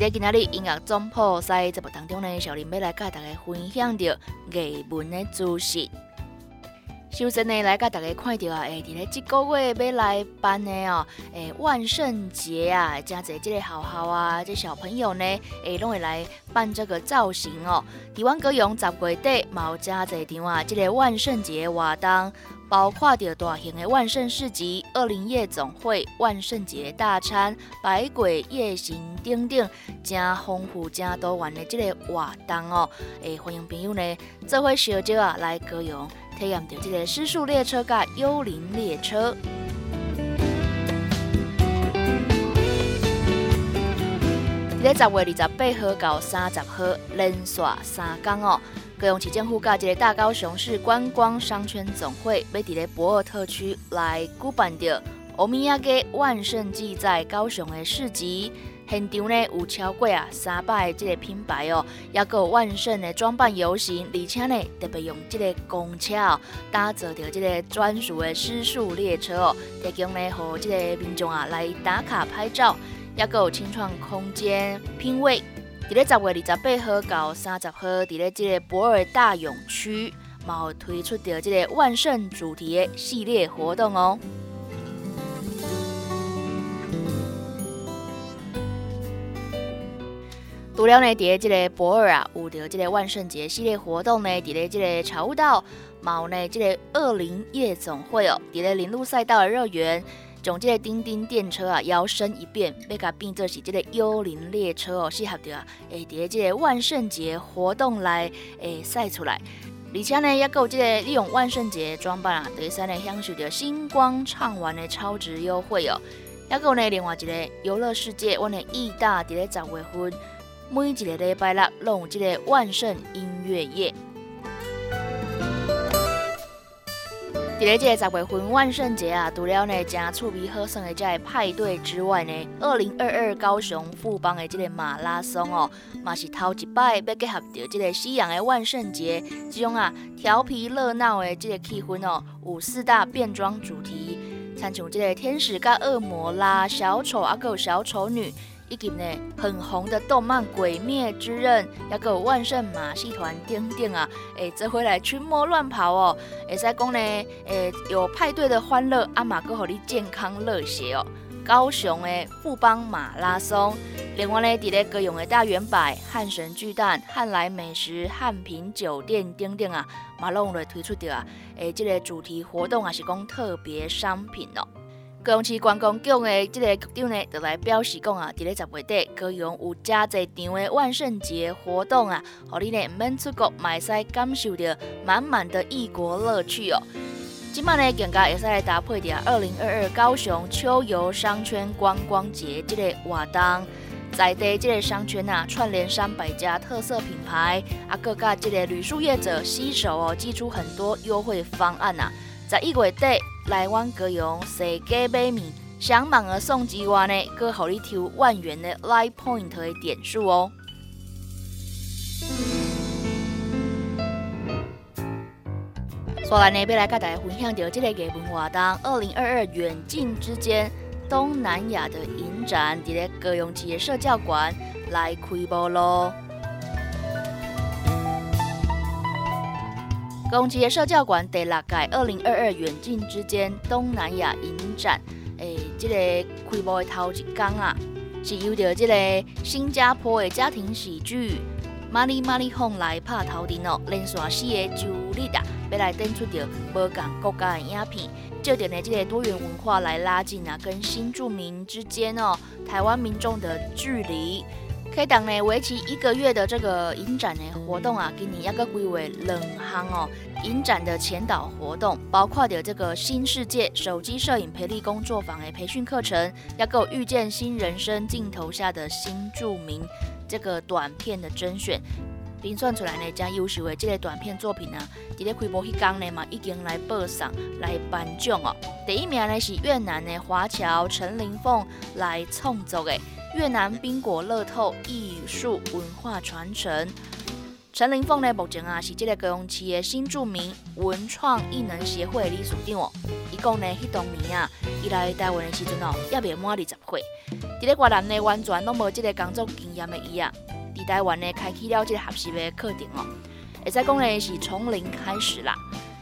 在今仔日音乐总铺赛节目当中呢，小林要来甲大家分享着艺文的知识。首先呢，来甲大家看到啊，诶，伫咧即个月要来办的哦，诶，万圣节啊，真侪即个学校啊，即小朋友呢，诶，拢会来办这个造型哦。台湾高雄十月底嘛有真侪场啊，即个万圣节活动。包括着大型的万圣市集、二零夜总会、万圣节大餐、百鬼夜行等等，真丰富、真多元的这个活动哦。诶，欢迎朋友呢，做伙小酒啊来高雄体验着这个失速列车甲幽灵列车。在十月二十八号到三十号连续三天哦。高雄市政府甲一个大高雄市观光商圈总会，要伫咧博尔特区来举办着欧米亚嘅万圣季在高雄的市集。现场呢有超过啊三百个即个品牌哦，也有万圣的装扮游行，而且呢特别用即个公车哦打造着即个专属的私速列车哦，提供呢和即个民众啊来打卡拍照，也有清创空间品味。伫咧十月二十八号到三十号，伫咧即个博尔大勇区，嘛推出着即个万圣主题的系列活动哦。除了呢，伫咧即个博尔啊，有着即个万圣节系列活动呢，伫咧即个潮物道，嘛有呢即个恶灵夜总会哦，伫咧林路赛道的乐园。将这个叮叮电车啊摇身一变，要甲变做是这个幽灵列车哦，适合着啊，诶，伫这个万圣节活动来诶晒出来。而且呢，也有这个利用万圣节装扮啊，第三呢享受着星光畅玩的超值优惠哦。也有呢，另外一个游乐世界，我的意大伫咧十月份，每一个礼拜六拢有这个万圣音乐夜。伫咧即个十月份万圣节啊，除了呢真趣味好耍的这个派对之外呢，二零二二高雄富邦的这个马拉松哦，嘛是头一摆要结合着这个西洋的万圣节，这种啊调皮热闹的这个气氛哦，有四大变装主题，参像这个天使甲恶魔啦，小丑啊，还有小丑女。以及呢很红的动漫《鬼灭之刃》，也有万圣马戏团等等啊，诶，这回来群魔乱跑哦，会使讲呢，诶，有派对的欢乐，阿玛哥互你健康热血哦。高雄的富邦马拉松，另外呢，伫咧各用的大圆柏、汉神巨蛋、汉来美食、汉品酒店等等啊，马龙来推出的啊，诶，这个主题活动啊是讲特别商品哦。高雄市观光局的这个局长呢，就来表示讲啊，伫咧十月底，高雄有真侪场的万圣节活动啊，互你呢唔免出国，买使感受到满满的异国乐趣哦。今晚呢，更加会使来搭配着二零二二高雄秋游商圈观光节这个活动，在地这个商圈啊，串联三百家特色品牌，啊，各家这个旅宿业者携手哦，寄出很多优惠方案呐。在一月底来往高雄世界买面，上网的送之外呢，搁互你抽万元的 Live Point 的点数哦。所来呢，要来跟大家分享到这个艺文活动，二零二二远近之间东南亚的影展，伫咧高雄市的社教馆来开播咯。高雄的社教馆第六届二零二二远近之间东南亚影展，诶，这个开幕的头一天啊，是由着这个新加坡的家庭喜剧《玛丽玛丽红》来拍头阵哦，连续四个周日啊，要来展出着无共国家的影片，借着呢这个多元文化来拉近啊跟新住民之间哦，台湾民众的距离。开档呢，为期一个月的这个影展呢活动啊，今年要个归为冷行哦。影展的前导活动包括的这个新世界手机摄影培力工作坊的培训课程，要够遇见新人生镜头下的新著名这个短片的甄选，评算出来呢，将优秀的这个短片作品呢，伫咧开播迄天呢嘛，已经来报上来颁奖哦。第一名呢是越南的华侨陈林凤来创作的。越南宾果乐透艺术文化传承，陈林凤呢目前啊是这个高雄市的新著名文创艺能协会的理事长哦。伊讲呢，迄当年啊，伊来台湾的时阵哦，也未满二十岁。伫咧越南呢，完全拢无这个工作经验的伊啊，伫台湾呢开启了这个学习的课程哦。会使讲呢是从零开始啦。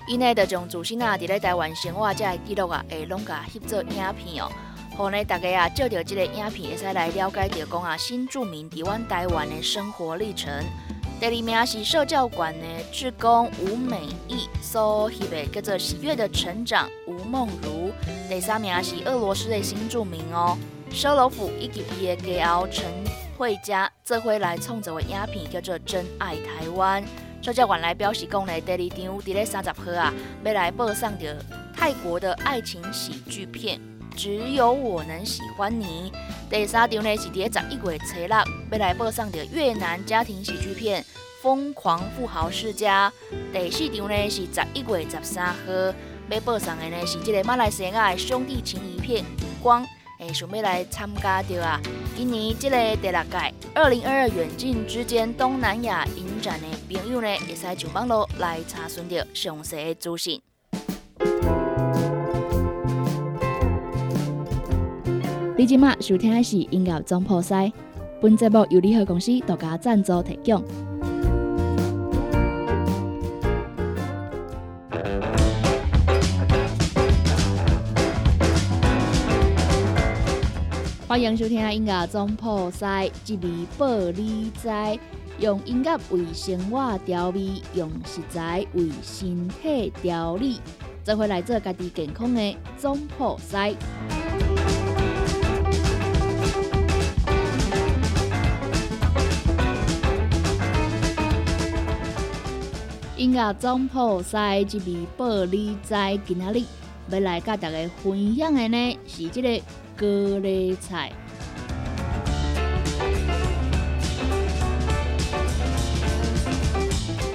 伊呢就将自身啊伫咧台湾生活这个记录啊，会拢甲翕做影片哦。好呢，大家啊，借着这个影片，会使来了解到讲啊，新著名台湾台湾的生活历程。第二名是社教馆的志工吴美义所翕的叫做《喜悦的成长》吴梦如。第三名是俄罗斯的新著名哦，舍罗夫以及伊的家后陈慧佳，这回来创作的影片叫做《真爱台湾》。社教馆来表示讲呢，第二场伫咧三十号啊，要来播上着泰国的爱情喜剧片。只有我能喜欢你。第三场呢是伫十一月初六，要来播上的越南家庭喜剧片《疯狂富豪世家》。第四场呢是十一月十三号，要播上的呢是这个马来西亚的兄弟情谊片《光》。诶，想要来参加着啊，今年这个第六届二零二二远近之间东南亚影展的朋友呢，会使上网络来查询到详细的资讯。你今麦收听的是音乐总破塞，本节目由联合公司独家赞助提供。欢迎收听音乐总破塞，一味报你知，用音乐为生活调味，用食材为身体调理，做回来做家己健康的总破塞。音乐总铺塞一味玻璃在今仔日要来甲大家分享的呢，是这个高丽菜。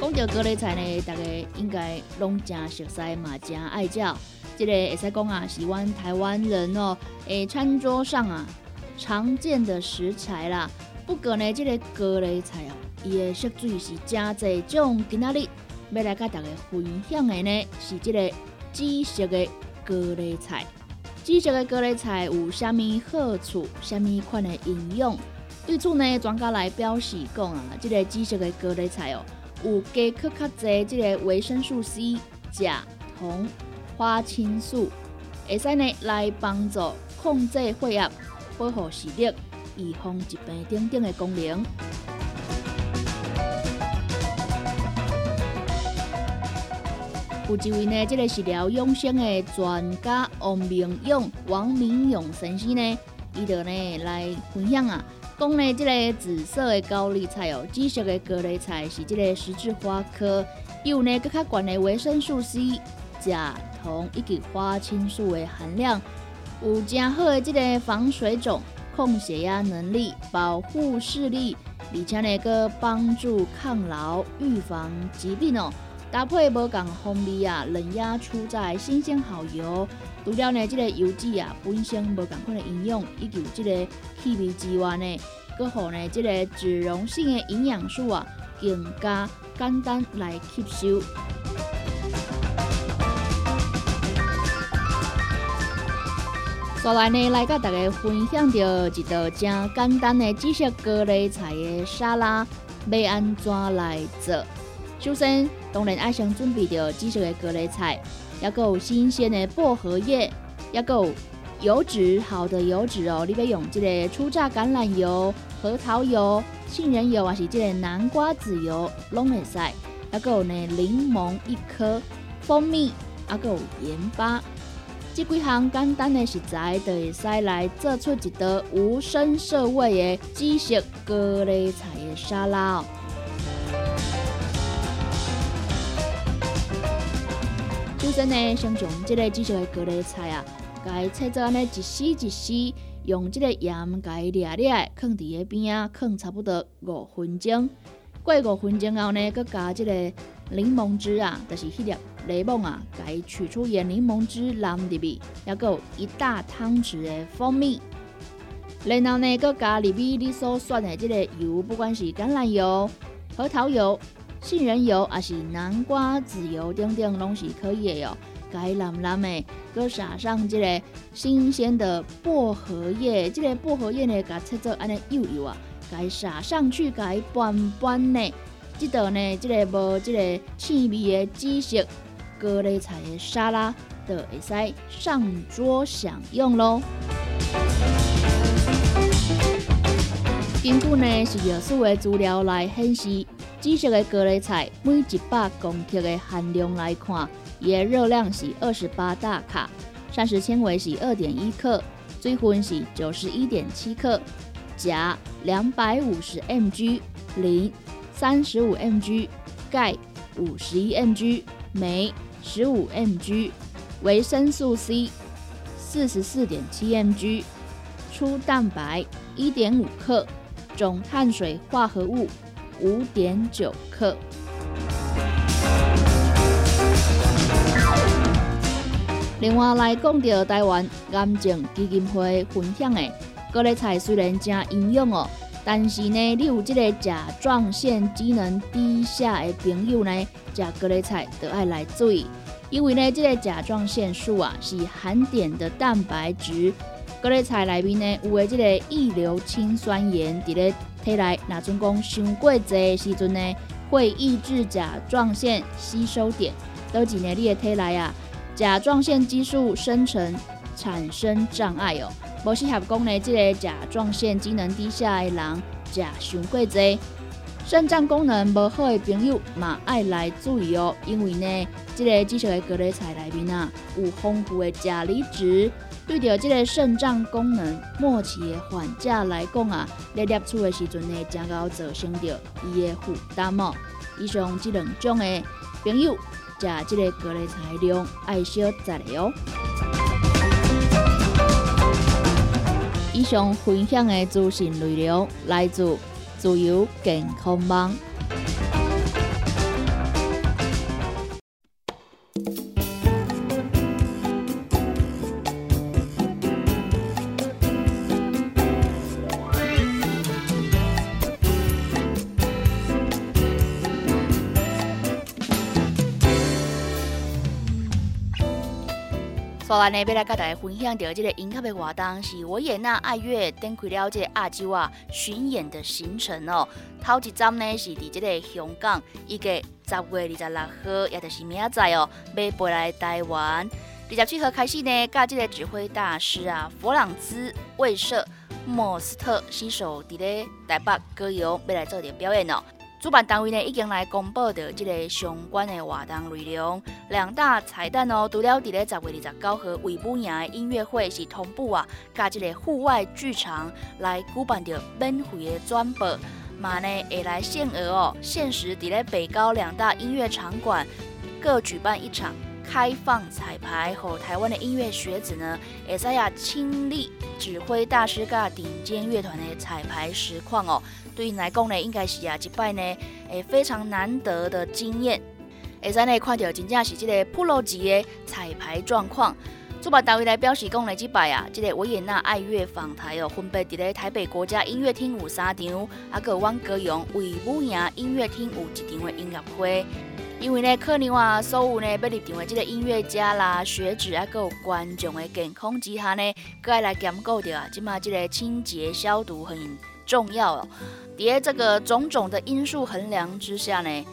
讲到高丽菜呢，大家应该拢真熟悉嘛，真爱食。这个会使讲啊，是阮台湾人哦，诶，餐桌上啊常见的食材啦。不过呢，这个高丽菜哦，伊的色水是真济种，今仔日。要来甲大家分享的呢，是这个紫色的高丽菜。紫色的高丽菜有虾米好处？虾米款的营养？对此呢，专家来表示讲啊，这个紫色的高丽菜哦，有加可较侪这个维生素 C、钾、铜、花青素，会使呢来帮助控制血压、保护视力、预防疾病等等的功能。有一位呢，这个是疗养生的专家王明勇、王明勇先生呢，伊就呢来分享啊，讲呢这个紫色的高丽菜哦，紫色的高丽菜是这个十字花科，有呢更较高的维生素 C、钾、铜以及花青素的含量，有真好的这个防水肿、控血压能力、保护视力，而且呢个帮助抗老、预防疾病哦。搭配无共风味啊，冷压出在新鲜好油，除了呢，这个油脂啊本身无共款的营养，以及这个气味之外呢，佮好呢，这个脂溶性的营养素啊更加简单来吸收。再来呢，来甲大家分享到一道真简单的紫色高丽菜的沙拉，要安怎来做？首先，当然爱先准备着紫色的各类菜，也有新鲜的薄荷叶，也有油脂好的油脂哦。你要用这个初榨橄榄油、核桃油、杏仁油，还是这个南瓜籽油拢会使。也有呢柠檬一颗，蜂蜜，也有盐巴。这几项简单的食材，就会使来做出一道无声色味的紫色各类菜的沙拉哦。首先呢，先从这个紫色的高丽菜啊，该切做安尼一丝一丝，用这个盐该掠掠，放伫个边啊，放差不多五分钟。过五分钟后呢，搁加这个柠檬汁啊，就是迄粒。柠檬啊，该取出盐柠檬汁淋入去，还有一大汤匙的蜂蜜，然后呢，搁加入去你所选的这个油，不管是橄榄油、核桃油、杏仁油，还是南瓜籽油等等，拢是可以的哦。该淋淋的，搁撒上这个新鲜的薄荷叶，这个薄荷叶呢，它切做安尼幼幼啊，该撒上去，该拌拌呢。这道呢，这个无这个气味的紫色。各类菜的沙拉就会使上桌享用喽。根据呢是药署的资料来显示，紫色的高丽菜每一百公克的含量来看，伊的热量是二十八大卡，膳食纤维是二点一克，水分是九十一点七克，钾两百五十 mg，磷三十五 mg，钙五十一 mg，镁。十五 mg 维生素 C，四十四点七 mg 粗蛋白一点五克，总碳水化合物五点九克。另外来讲到台湾癌症基金会分享的各类菜，虽然真营养哦，但是呢，你有这个甲状腺机能低下的朋友呢？食各类菜都爱来注意，因为呢，这个甲状腺素啊是含碘的蛋白质。各类菜里面呢有的这个异硫氰酸盐，伫咧体内那阵讲伤过济时阵呢，会抑制甲状腺吸收点，导致呢你的体内啊甲状腺激素生成产生障碍哦。无适合讲呢，这个甲状腺机能低下的人食伤过济。肾脏功能无好的朋友嘛，爱来注意哦，因为呢，这个紫色的高丽菜里面啊，有丰富的钾离子，对着这个肾脏功能末期的患者来讲啊，在摄取的时阵呢，将够造成着伊的负担哦。以上这两种的朋友，食这个高丽菜量爱少在的哦。以上分享的资讯内容来自。自由健康网。说完呢，要来跟大家分享到这个音乐的活动，是维也纳爱乐展开了这个亚洲啊巡演的行程哦。头一站呢是伫这个香港，一个十月二十六号，也就是明仔载哦，要飞来台湾。二十七号开始呢，甲这个指挥大师啊，弗朗兹卫社莫斯特携手伫咧台北歌谣，要来做点表演哦。主办单位呢已经来公布的这个相关的活动内容，两大彩蛋哦。除了伫咧十月二十九号维武营的音乐会是同步啊，加这个户外剧场来举办着免费的转播，嘛呢会来限额哦，限时伫咧北高两大音乐场馆各举办一场开放彩排，和台湾的音乐学子呢，会使啊亲历指挥大师甲顶尖乐团的彩排实况哦。对因来讲呢，应该是啊一摆呢，诶非常难得的经验。会使呢看到真正是这个 pro 级的彩排状况。主办单位来表示讲呢，这摆啊，这个维也纳爱乐访台哦，分别伫咧台北国家音乐厅有三场，啊个阮高雄维武营音乐厅有一场的音乐会。因为呢，可能话所有呢要入场的这个音乐家啦、学子啊，有观众的健康之下呢，搁爱来兼顾着啊，即马这个清洁消毒很重要哦。在这个种种的因素衡量之下呢，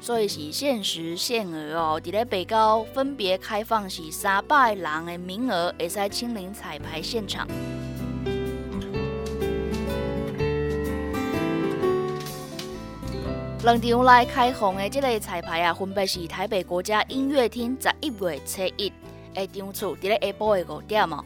所以是限时限额哦。伫咧北高分别开放是三百人的名额，会使亲临彩排现场。两场来开放的这个彩排啊，分别是台北国家音乐厅十一月初一，诶，场次伫咧下晡的五点哦。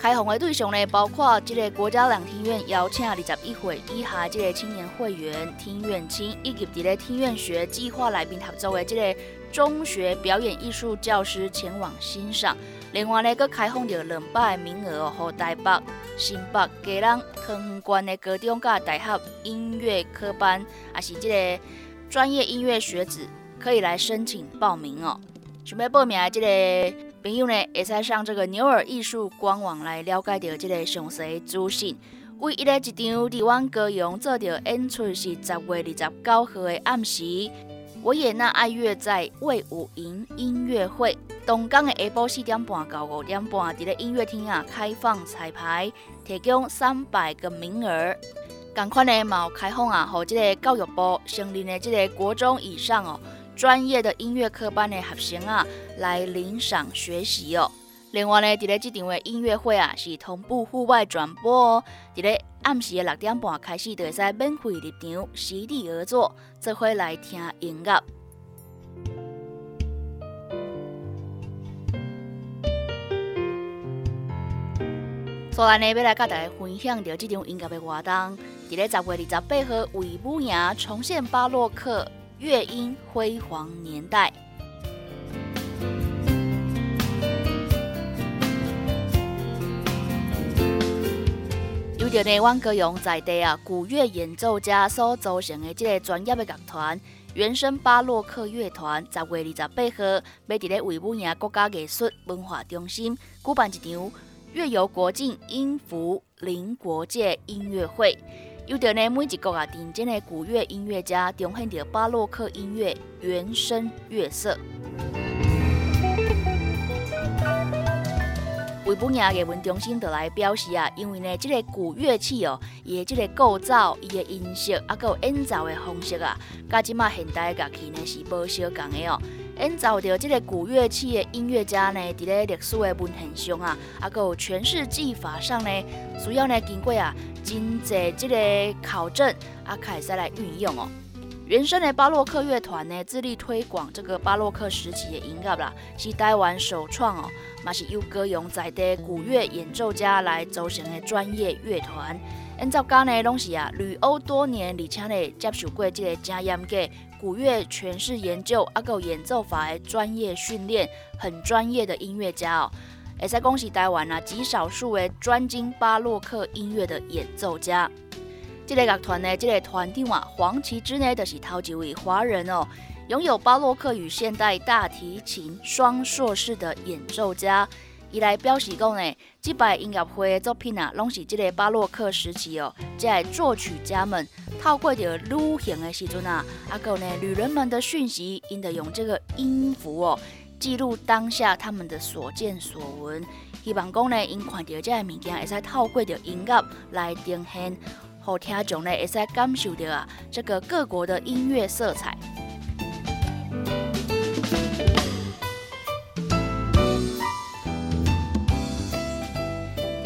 开放的对象呢，包括这个国家两厅院邀请二十一岁以下这个青年会员、听院青，以及这个听院学计划内面合作的这个中学表演艺术教师前往欣赏。另外呢，佮开放着两百个名额哦，和台北、新北、嘉南、汤圆关的高中甲大学音乐科班，也是这个专业音乐学子可以来申请报名哦。想要报名的这个。朋友呢，会使上这个牛耳艺术官网来了解到这个详细资讯。唯一的一场伫阮高雄做着演出是十月二十九号的暗时，维也纳爱乐在魏武营音乐会。东港的下晡四点半到五点半，伫咧音乐厅啊开放彩排，提供三百个名额。同款的嘛有开放啊，和这个教育部成立的这个国中以上哦。专业的音乐科班的学生啊，来领赏学习哦。另外呢，伫咧这场的音乐会啊，是同步户外转播哦。伫咧暗时的六点半开始，就会使免费入场，席地而坐，做伙来听音乐。所以呢，要来甲大家分享到这场音乐的活动。伫咧十月二十八号，为母牙重现巴洛克。乐音辉煌年代，由着呢，阮高雄在地啊，古乐演奏家所组成的这个专业的乐团——原声巴洛克乐团，十月二十八号要伫咧维吾尔国家艺术文化中心举办一场“乐游国境，音符临国界”音乐会。有着呢，每一个啊，顶尖的古乐音乐家呈现着巴洛克音乐原声乐色。维吾尔艺文中心就来表示啊，因为呢，这个古乐器哦，伊的这个构造、伊的音色，啊，有演奏的方式啊，甲即马现代乐器呢是无相共的哦。演奏着这个古乐器的音乐家呢，伫咧历史的文献上啊，啊，有诠释技法上呢，主要呢经过啊。真济这个考证啊，开始来运用哦。原生的巴洛克乐团呢，致力推广这个巴洛克时期的音乐啦，是台湾首创哦，嘛是由歌咏在地古乐演奏家来组成的专业乐团。演奏家呢，拢是啊，旅欧多年，而且呢，接受过这个真严格古乐诠释研究啊，有演奏法的专业训练，很专业的音乐家哦。也在恭喜台湾啊，极少数的专精巴洛克音乐的演奏家。这个乐团呢，这个团长啊，黄奇之呢，就是头几位华人哦，拥有巴洛克与现代大提琴双硕士的演奏家。伊来表示讲呢，即摆音乐会的作品啊，拢是即个巴洛克时期哦，即个作曲家们透过着旅行的时阵啊，啊个呢，旅人们的讯息，因得用这个音符哦。记录当下他们的所见所闻，希望讲呢，因看到这个物件，会使透过着音乐来呈现，好听众呢会使感受到啊，这个各国的音乐色彩。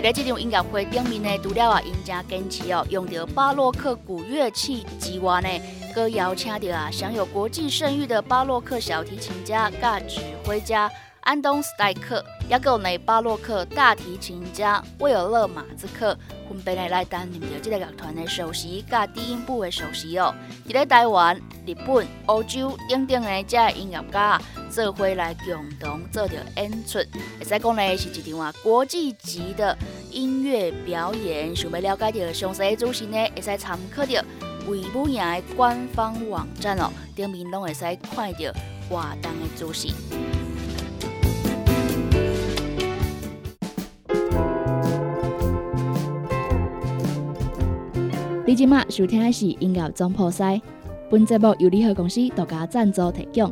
在这场音乐会顶面呢，除了啊，因家坚持哦，用着巴洛克古乐器之外呢。哥邀请到啊，享有国际声誉的巴洛克小提琴家、大指挥家安东斯戴克，也有内巴洛克大提琴家威尔勒马兹克，分别来担任着这个乐团的首席、甲低音部的首席哦。伫咧台湾、日本、欧洲等等的这音乐家做伙来共同做着演出，会使讲呢是一场啊国际级的音乐表演。想要了解到详细资讯呢，会使参考着。维吾尔的官方网站哦，顶面拢会使看到活动的资讯。你即马收听的是音乐总铺塞，本节目由联合公司独家赞助提供。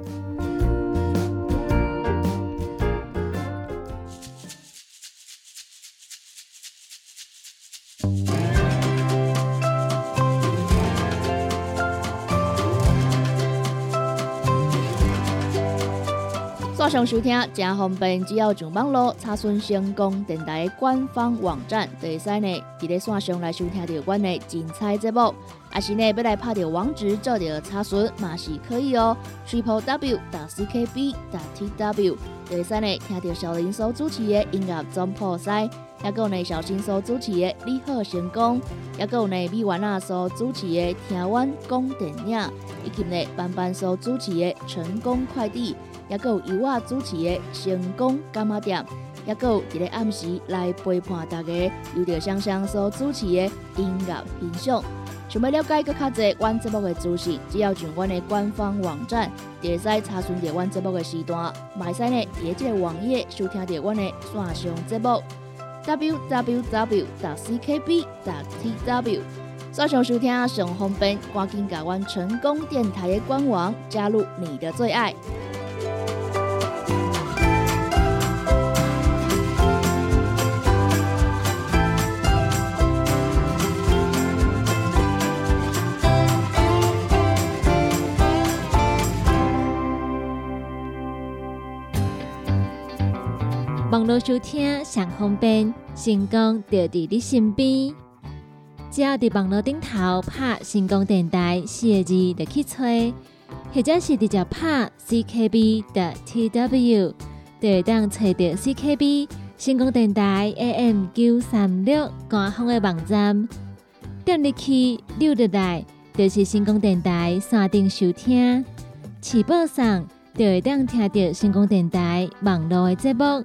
上收听真方便，只要上网络查询成功电台官方网站，就会使呢，伫咧线上来收听到阮的精彩节目。也是呢，要来拍着网址做着查询嘛是可以哦。Triple W. 打 C K B. 打 T W. 就会使呢，听到小林所主持的音乐总破塞，也有呢小新所主持的你好成功，也有呢米婉娜所主持的听阮讲电影，以及呢班班所主持的成功快递。也有由我主持的成功干妈店，也有伫咧暗时来陪伴大家，由着香香所主持的音乐欣赏。想要了解更较侪阮节目的资讯，只要上阮的官方网站，就会使查询到阮节目的时段。买使呢，伫即个网页收听到阮的线上节目，w w w. 打 c k b. 打 t w。线上收听上方便，赶紧加阮成功电台的官网，加入你的最爱。网络收听上方便，成功就伫你身边。只要伫网络顶头拍“成功电台”四个字，就去找，或者是直接拍 “CKB” 的 TW，就会当找到 CKB 成功电台 AM 九三六官方的网站。点入去溜入来，就是成功电台山顶收听，起播上就会当听到成功电台网络的节目。